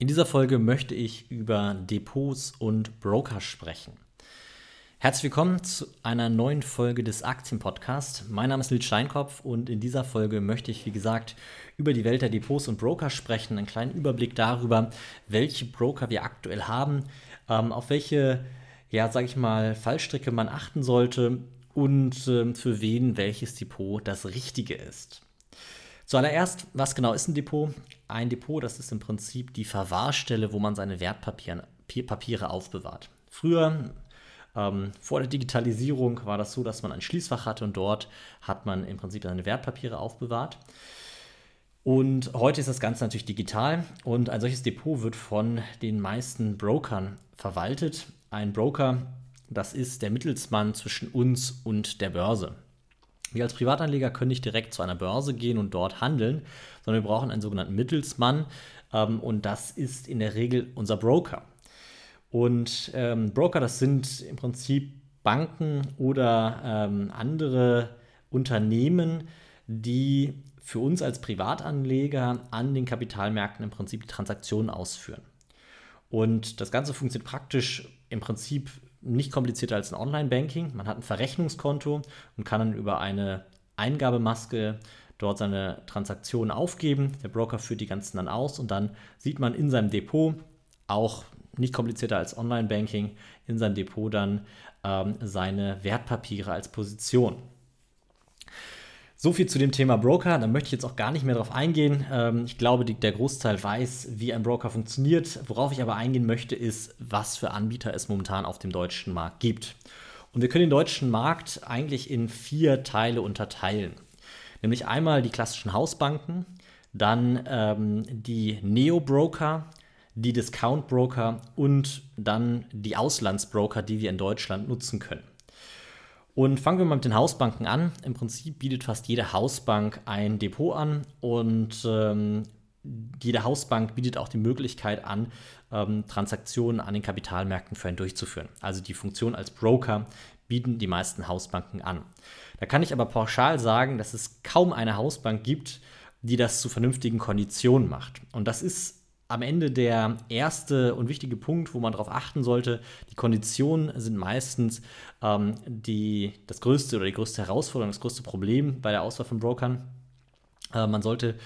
In dieser Folge möchte ich über Depots und Broker sprechen. Herzlich willkommen zu einer neuen Folge des Aktienpodcasts. Mein Name ist Lil Steinkopf und in dieser Folge möchte ich, wie gesagt, über die Welt der Depots und Broker sprechen, einen kleinen Überblick darüber, welche Broker wir aktuell haben, ähm, auf welche, ja, sage ich mal, Fallstricke man achten sollte und ähm, für wen welches Depot das richtige ist. Zuallererst, was genau ist ein Depot? Ein Depot, das ist im Prinzip die Verwahrstelle, wo man seine Wertpapiere aufbewahrt. Früher, ähm, vor der Digitalisierung, war das so, dass man ein Schließfach hatte und dort hat man im Prinzip seine Wertpapiere aufbewahrt. Und heute ist das Ganze natürlich digital und ein solches Depot wird von den meisten Brokern verwaltet. Ein Broker, das ist der Mittelsmann zwischen uns und der Börse. Wir als Privatanleger können nicht direkt zu einer Börse gehen und dort handeln, sondern wir brauchen einen sogenannten Mittelsmann ähm, und das ist in der Regel unser Broker. Und ähm, Broker, das sind im Prinzip Banken oder ähm, andere Unternehmen, die für uns als Privatanleger an den Kapitalmärkten im Prinzip Transaktionen ausführen. Und das Ganze funktioniert praktisch im Prinzip nicht komplizierter als ein Online-Banking. Man hat ein Verrechnungskonto und kann dann über eine Eingabemaske dort seine Transaktionen aufgeben. Der Broker führt die ganzen dann aus und dann sieht man in seinem Depot, auch nicht komplizierter als Online-Banking, in seinem Depot dann ähm, seine Wertpapiere als Position. So viel zu dem Thema Broker. Da möchte ich jetzt auch gar nicht mehr drauf eingehen. Ähm, ich glaube, die, der Großteil weiß, wie ein Broker funktioniert. Worauf ich aber eingehen möchte, ist, was für Anbieter es momentan auf dem deutschen Markt gibt. Und wir können den deutschen Markt eigentlich in vier Teile unterteilen. Nämlich einmal die klassischen Hausbanken, dann ähm, die Neo-Broker, die Discount-Broker und dann die Auslandsbroker, die wir in Deutschland nutzen können. Und fangen wir mal mit den Hausbanken an. Im Prinzip bietet fast jede Hausbank ein Depot an und ähm, jede Hausbank bietet auch die Möglichkeit an, ähm, Transaktionen an den Kapitalmärkten für einen durchzuführen. Also die Funktion als Broker bieten die meisten Hausbanken an. Da kann ich aber pauschal sagen, dass es kaum eine Hausbank gibt, die das zu vernünftigen Konditionen macht. Und das ist am Ende der erste und wichtige Punkt, wo man darauf achten sollte. Die Konditionen sind meistens ähm, die, das größte oder die größte Herausforderung, das größte Problem bei der Auswahl von Brokern. Äh, man sollte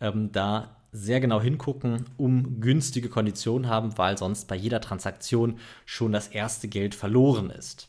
ähm, da sehr genau hingucken, um günstige Konditionen haben, weil sonst bei jeder Transaktion schon das erste Geld verloren ist.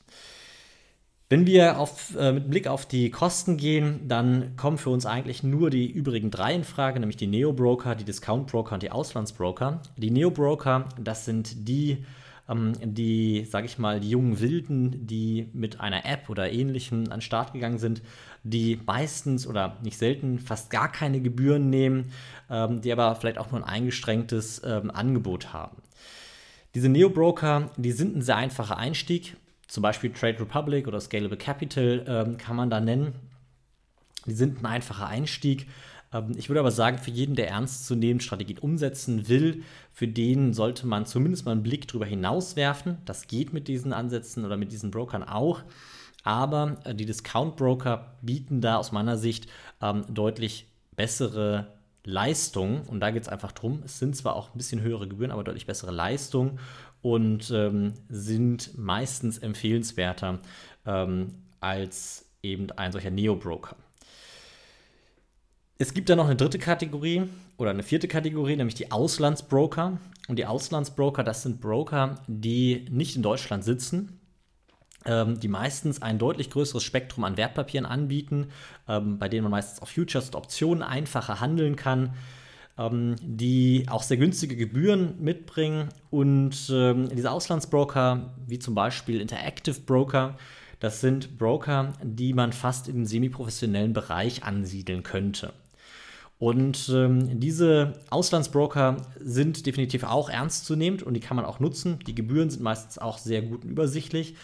Wenn wir auf, äh, mit Blick auf die Kosten gehen, dann kommen für uns eigentlich nur die übrigen drei in Frage, nämlich die Neo-Broker, die Discount-Broker und die Auslandsbroker. Die Neo-Broker, das sind die, ähm, die, sage ich mal, die jungen Wilden, die mit einer App oder ähnlichem an den Start gegangen sind, die meistens oder nicht selten fast gar keine Gebühren nehmen, ähm, die aber vielleicht auch nur ein eingeschränktes ähm, Angebot haben. Diese Neo-Broker, die sind ein sehr einfacher Einstieg zum Beispiel Trade Republic oder Scalable Capital ähm, kann man da nennen. Die sind ein einfacher Einstieg. Ähm, ich würde aber sagen, für jeden, der ernstzunehmend Strategien umsetzen will, für den sollte man zumindest mal einen Blick darüber hinaus werfen. Das geht mit diesen Ansätzen oder mit diesen Brokern auch. Aber äh, die Discount-Broker bieten da aus meiner Sicht ähm, deutlich bessere Leistungen. Und da geht es einfach darum, es sind zwar auch ein bisschen höhere Gebühren, aber deutlich bessere Leistungen und ähm, sind meistens empfehlenswerter ähm, als eben ein solcher Neo-Broker. Es gibt dann noch eine dritte Kategorie oder eine vierte Kategorie, nämlich die Auslandsbroker. Und die Auslandsbroker, das sind Broker, die nicht in Deutschland sitzen, die meistens ein deutlich größeres Spektrum an Wertpapieren anbieten, ähm, bei denen man meistens auf Futures und Optionen einfacher handeln kann ähm, die auch sehr günstige Gebühren mitbringen. Und ähm, diese Auslandsbroker, wie zum Beispiel Interactive Broker, das sind Broker, die man fast im semiprofessionellen Bereich ansiedeln könnte. Und ähm, diese Auslandsbroker sind definitiv auch ernstzunehmend und die kann man auch nutzen. Die Gebühren sind meistens auch sehr gut und übersichtlich.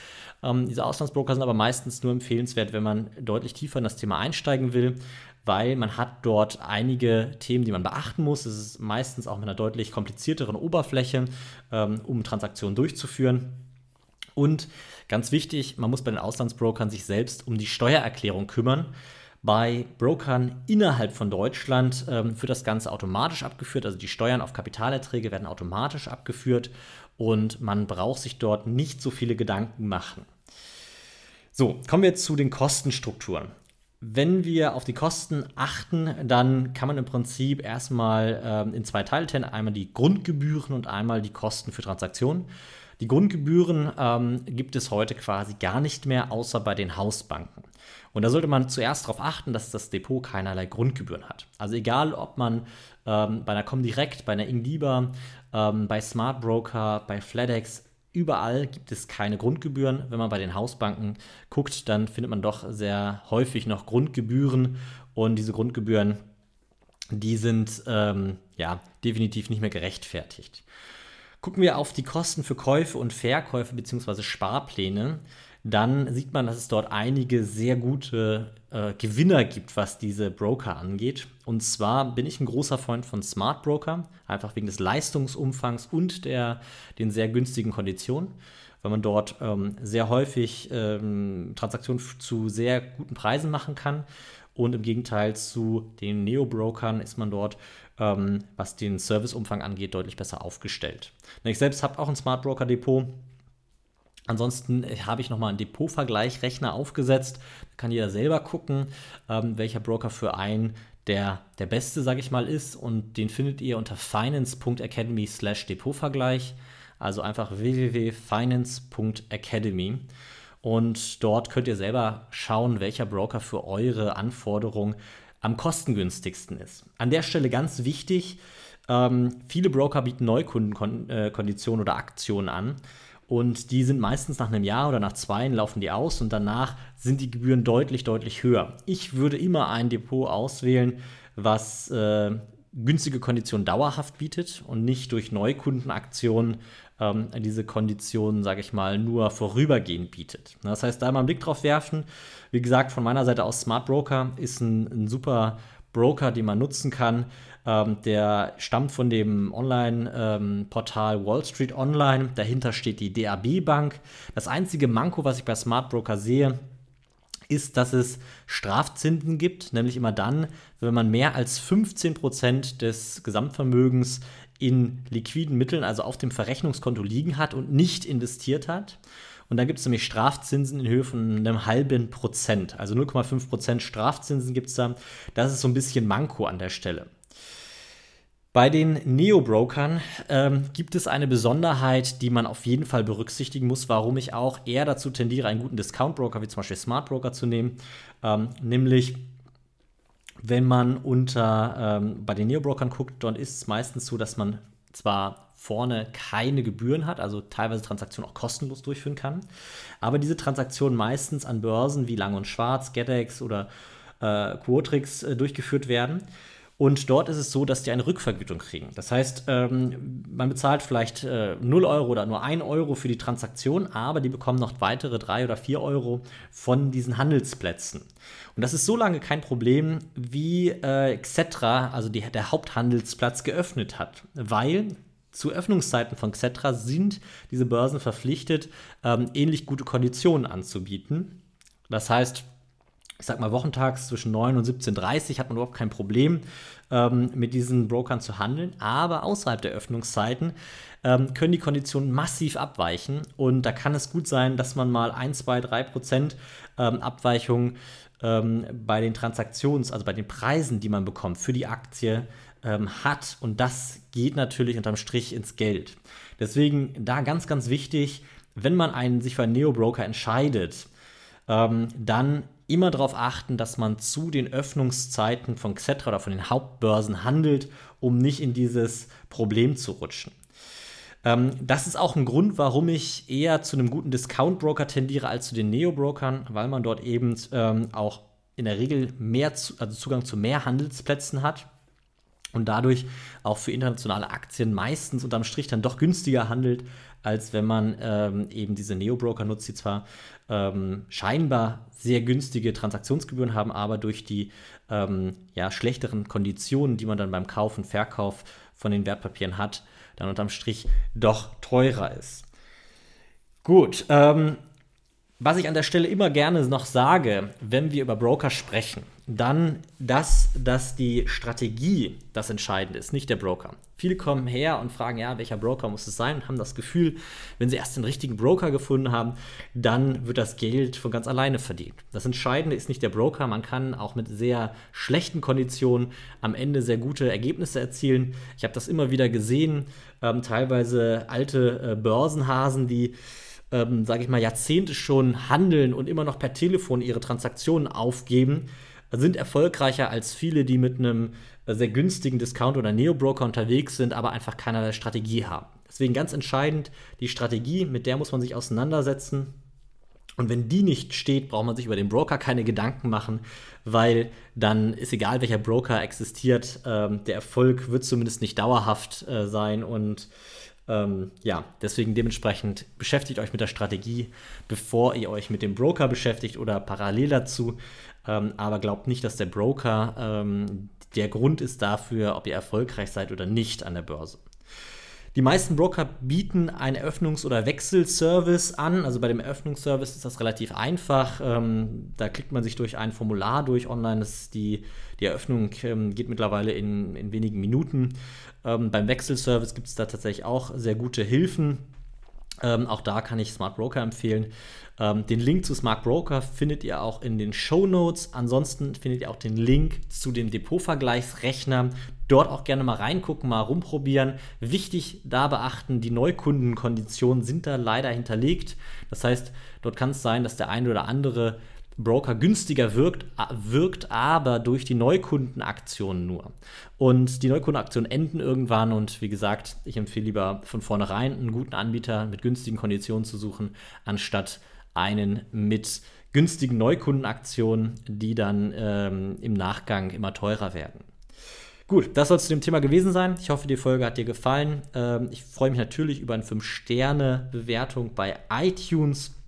Ähm, diese Auslandsbroker sind aber meistens nur empfehlenswert, wenn man deutlich tiefer in das Thema einsteigen will, weil man hat dort einige Themen, die man beachten muss. Es ist meistens auch mit einer deutlich komplizierteren Oberfläche, ähm, um Transaktionen durchzuführen. Und ganz wichtig, man muss bei den Auslandsbrokern sich selbst um die Steuererklärung kümmern. Bei Brokern innerhalb von Deutschland ähm, wird das Ganze automatisch abgeführt, also die Steuern auf Kapitalerträge werden automatisch abgeführt und man braucht sich dort nicht so viele Gedanken machen. So, kommen wir jetzt zu den Kostenstrukturen. Wenn wir auf die Kosten achten, dann kann man im Prinzip erstmal ähm, in zwei Teile trennen. Einmal die Grundgebühren und einmal die Kosten für Transaktionen. Die Grundgebühren ähm, gibt es heute quasi gar nicht mehr, außer bei den Hausbanken. Und da sollte man zuerst darauf achten, dass das Depot keinerlei Grundgebühren hat. Also egal, ob man ähm, bei einer Comdirect, bei einer Ingliba, ähm, bei Smart Broker, bei FedEx, überall gibt es keine Grundgebühren. Wenn man bei den Hausbanken guckt, dann findet man doch sehr häufig noch Grundgebühren. Und diese Grundgebühren, die sind ähm, ja definitiv nicht mehr gerechtfertigt. Gucken wir auf die Kosten für Käufe und Verkäufe bzw. Sparpläne, dann sieht man, dass es dort einige sehr gute äh, Gewinner gibt, was diese Broker angeht. Und zwar bin ich ein großer Freund von Smart Broker, einfach wegen des Leistungsumfangs und der, den sehr günstigen Konditionen, weil man dort ähm, sehr häufig ähm, Transaktionen zu sehr guten Preisen machen kann. Und im Gegenteil zu den Neo-Brokern ist man dort, ähm, was den Serviceumfang angeht, deutlich besser aufgestellt. Ich selbst habe auch ein Smart Broker Depot Ansonsten äh, habe ich nochmal einen Depotvergleich-Rechner aufgesetzt. Da kann jeder selber gucken, ähm, welcher Broker für einen der, der beste, sage ich mal, ist. Und den findet ihr unter finance.academy slash Depotvergleich. Also einfach www.finance.academy. Und dort könnt ihr selber schauen, welcher Broker für eure Anforderungen am kostengünstigsten ist. An der Stelle ganz wichtig, ähm, viele Broker bieten Neukundenkonditionen äh, oder Aktionen an. Und die sind meistens nach einem Jahr oder nach zwei laufen die aus und danach sind die Gebühren deutlich, deutlich höher. Ich würde immer ein Depot auswählen, was äh, günstige Konditionen dauerhaft bietet und nicht durch Neukundenaktionen ähm, diese Konditionen, sage ich mal, nur vorübergehend bietet. Das heißt, da mal einen Blick drauf werfen. Wie gesagt, von meiner Seite aus Smart Broker ist ein, ein super Broker, den man nutzen kann. Ähm, der stammt von dem Online-Portal ähm, Wall Street Online. Dahinter steht die DAB Bank. Das einzige Manko, was ich bei Smart Broker sehe, ist, dass es Strafzinsen gibt, nämlich immer dann, wenn man mehr als 15% des Gesamtvermögens in liquiden Mitteln, also auf dem Verrechnungskonto liegen hat und nicht investiert hat. Und dann gibt es nämlich Strafzinsen in Höhe von einem halben Prozent. Also 0,5 Prozent Strafzinsen gibt es da. Das ist so ein bisschen Manko an der Stelle. Bei den Neo-Brokern ähm, gibt es eine Besonderheit, die man auf jeden Fall berücksichtigen muss, warum ich auch eher dazu tendiere, einen guten Discount-Broker wie zum Beispiel Smart Broker zu nehmen. Ähm, nämlich, wenn man unter ähm, bei den Neo-Brokern guckt, dann ist es meistens so, dass man zwar vorne keine Gebühren hat, also teilweise Transaktionen auch kostenlos durchführen kann, aber diese Transaktionen meistens an Börsen wie Lang und Schwarz, GetEx oder äh, Quotrix äh, durchgeführt werden. Und dort ist es so, dass die eine Rückvergütung kriegen. Das heißt, ähm, man bezahlt vielleicht äh, 0 Euro oder nur 1 Euro für die Transaktion, aber die bekommen noch weitere 3 oder 4 Euro von diesen Handelsplätzen. Und das ist so lange kein Problem, wie äh, Xetra, also die, der Haupthandelsplatz, geöffnet hat. Weil zu Öffnungszeiten von Xetra sind diese Börsen verpflichtet, ähm, ähnlich gute Konditionen anzubieten. Das heißt, ich sag mal, wochentags zwischen 9 und 17.30 Uhr hat man überhaupt kein Problem, ähm, mit diesen Brokern zu handeln. Aber außerhalb der Öffnungszeiten ähm, können die Konditionen massiv abweichen. Und da kann es gut sein, dass man mal 1, 2, 3 Prozent ähm, Abweichung ähm, bei den Transaktions-, also bei den Preisen, die man bekommt für die Aktie, ähm, hat. Und das geht natürlich unterm Strich ins Geld. Deswegen da ganz, ganz wichtig, wenn man einen, sich für einen Neo-Broker entscheidet, ähm, dann immer darauf achten, dass man zu den Öffnungszeiten von Xetra oder von den Hauptbörsen handelt, um nicht in dieses Problem zu rutschen. Ähm, das ist auch ein Grund, warum ich eher zu einem guten Discount-Broker tendiere als zu den Neo-Brokern, weil man dort eben ähm, auch in der Regel mehr zu, also Zugang zu mehr Handelsplätzen hat und dadurch auch für internationale Aktien meistens unterm Strich dann doch günstiger handelt, als wenn man ähm, eben diese Neo-Broker nutzt, die zwar ähm, scheinbar sehr günstige Transaktionsgebühren haben, aber durch die ähm, ja, schlechteren Konditionen, die man dann beim Kauf und Verkauf von den Wertpapieren hat, dann unterm Strich doch teurer ist. Gut, ähm, Was ich an der Stelle immer gerne noch sage, wenn wir über Broker sprechen, dann das, dass die Strategie das Entscheidende ist, nicht der Broker. Viele kommen her und fragen, ja, welcher Broker muss es sein und haben das Gefühl, wenn sie erst den richtigen Broker gefunden haben, dann wird das Geld von ganz alleine verdient. Das Entscheidende ist nicht der Broker, man kann auch mit sehr schlechten Konditionen am Ende sehr gute Ergebnisse erzielen. Ich habe das immer wieder gesehen, ähm, teilweise alte äh, Börsenhasen, die ähm, sage ich mal, Jahrzehnte schon handeln und immer noch per Telefon ihre Transaktionen aufgeben, sind erfolgreicher als viele, die mit einem äh, sehr günstigen Discount- oder Neo-Broker unterwegs sind, aber einfach keinerlei Strategie haben. Deswegen ganz entscheidend, die Strategie, mit der muss man sich auseinandersetzen. Und wenn die nicht steht, braucht man sich über den Broker keine Gedanken machen, weil dann ist egal, welcher Broker existiert, ähm, der Erfolg wird zumindest nicht dauerhaft äh, sein und ähm, ja, deswegen dementsprechend beschäftigt euch mit der Strategie, bevor ihr euch mit dem Broker beschäftigt oder parallel dazu. Ähm, aber glaubt nicht, dass der Broker ähm, der Grund ist dafür, ob ihr erfolgreich seid oder nicht an der Börse. Die meisten Broker bieten einen Eröffnungs- oder Wechselservice an. Also bei dem Eröffnungsservice ist das relativ einfach. Ähm, da klickt man sich durch ein Formular durch online. Das die, die Eröffnung ähm, geht mittlerweile in, in wenigen Minuten. Ähm, beim Wechselservice gibt es da tatsächlich auch sehr gute Hilfen. Ähm, auch da kann ich Smart Broker empfehlen. Ähm, den Link zu Smart Broker findet ihr auch in den Show Notes. Ansonsten findet ihr auch den Link zu dem Depotvergleichsrechner. Dort auch gerne mal reingucken, mal rumprobieren. Wichtig da beachten, die Neukundenkonditionen sind da leider hinterlegt. Das heißt, dort kann es sein, dass der eine oder andere Broker günstiger wirkt, wirkt aber durch die Neukundenaktionen nur. Und die Neukundenaktionen enden irgendwann und wie gesagt, ich empfehle lieber von vornherein einen guten Anbieter mit günstigen Konditionen zu suchen, anstatt einen mit günstigen Neukundenaktionen, die dann ähm, im Nachgang immer teurer werden. Gut, das soll zu dem Thema gewesen sein. Ich hoffe, die Folge hat dir gefallen. Ähm, ich freue mich natürlich über eine 5-Sterne-Bewertung bei iTunes.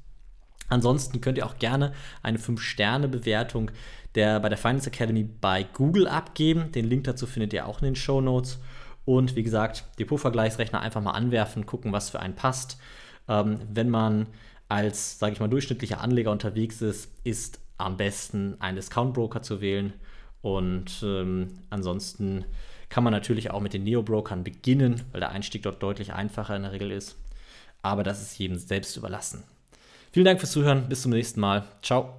Ansonsten könnt ihr auch gerne eine 5-Sterne-Bewertung der, bei der Finance Academy bei Google abgeben. Den Link dazu findet ihr auch in den Show Notes. Und wie gesagt, Depotvergleichsrechner einfach mal anwerfen, gucken, was für einen passt. Ähm, wenn man als, sage ich mal, durchschnittlicher Anleger unterwegs ist, ist am besten ein Discount-Broker zu wählen. Und ähm, ansonsten kann man natürlich auch mit den Neo-Brokern beginnen, weil der Einstieg dort deutlich einfacher in der Regel ist. Aber das ist jedem selbst überlassen. Vielen Dank fürs Zuhören. Bis zum nächsten Mal. Ciao.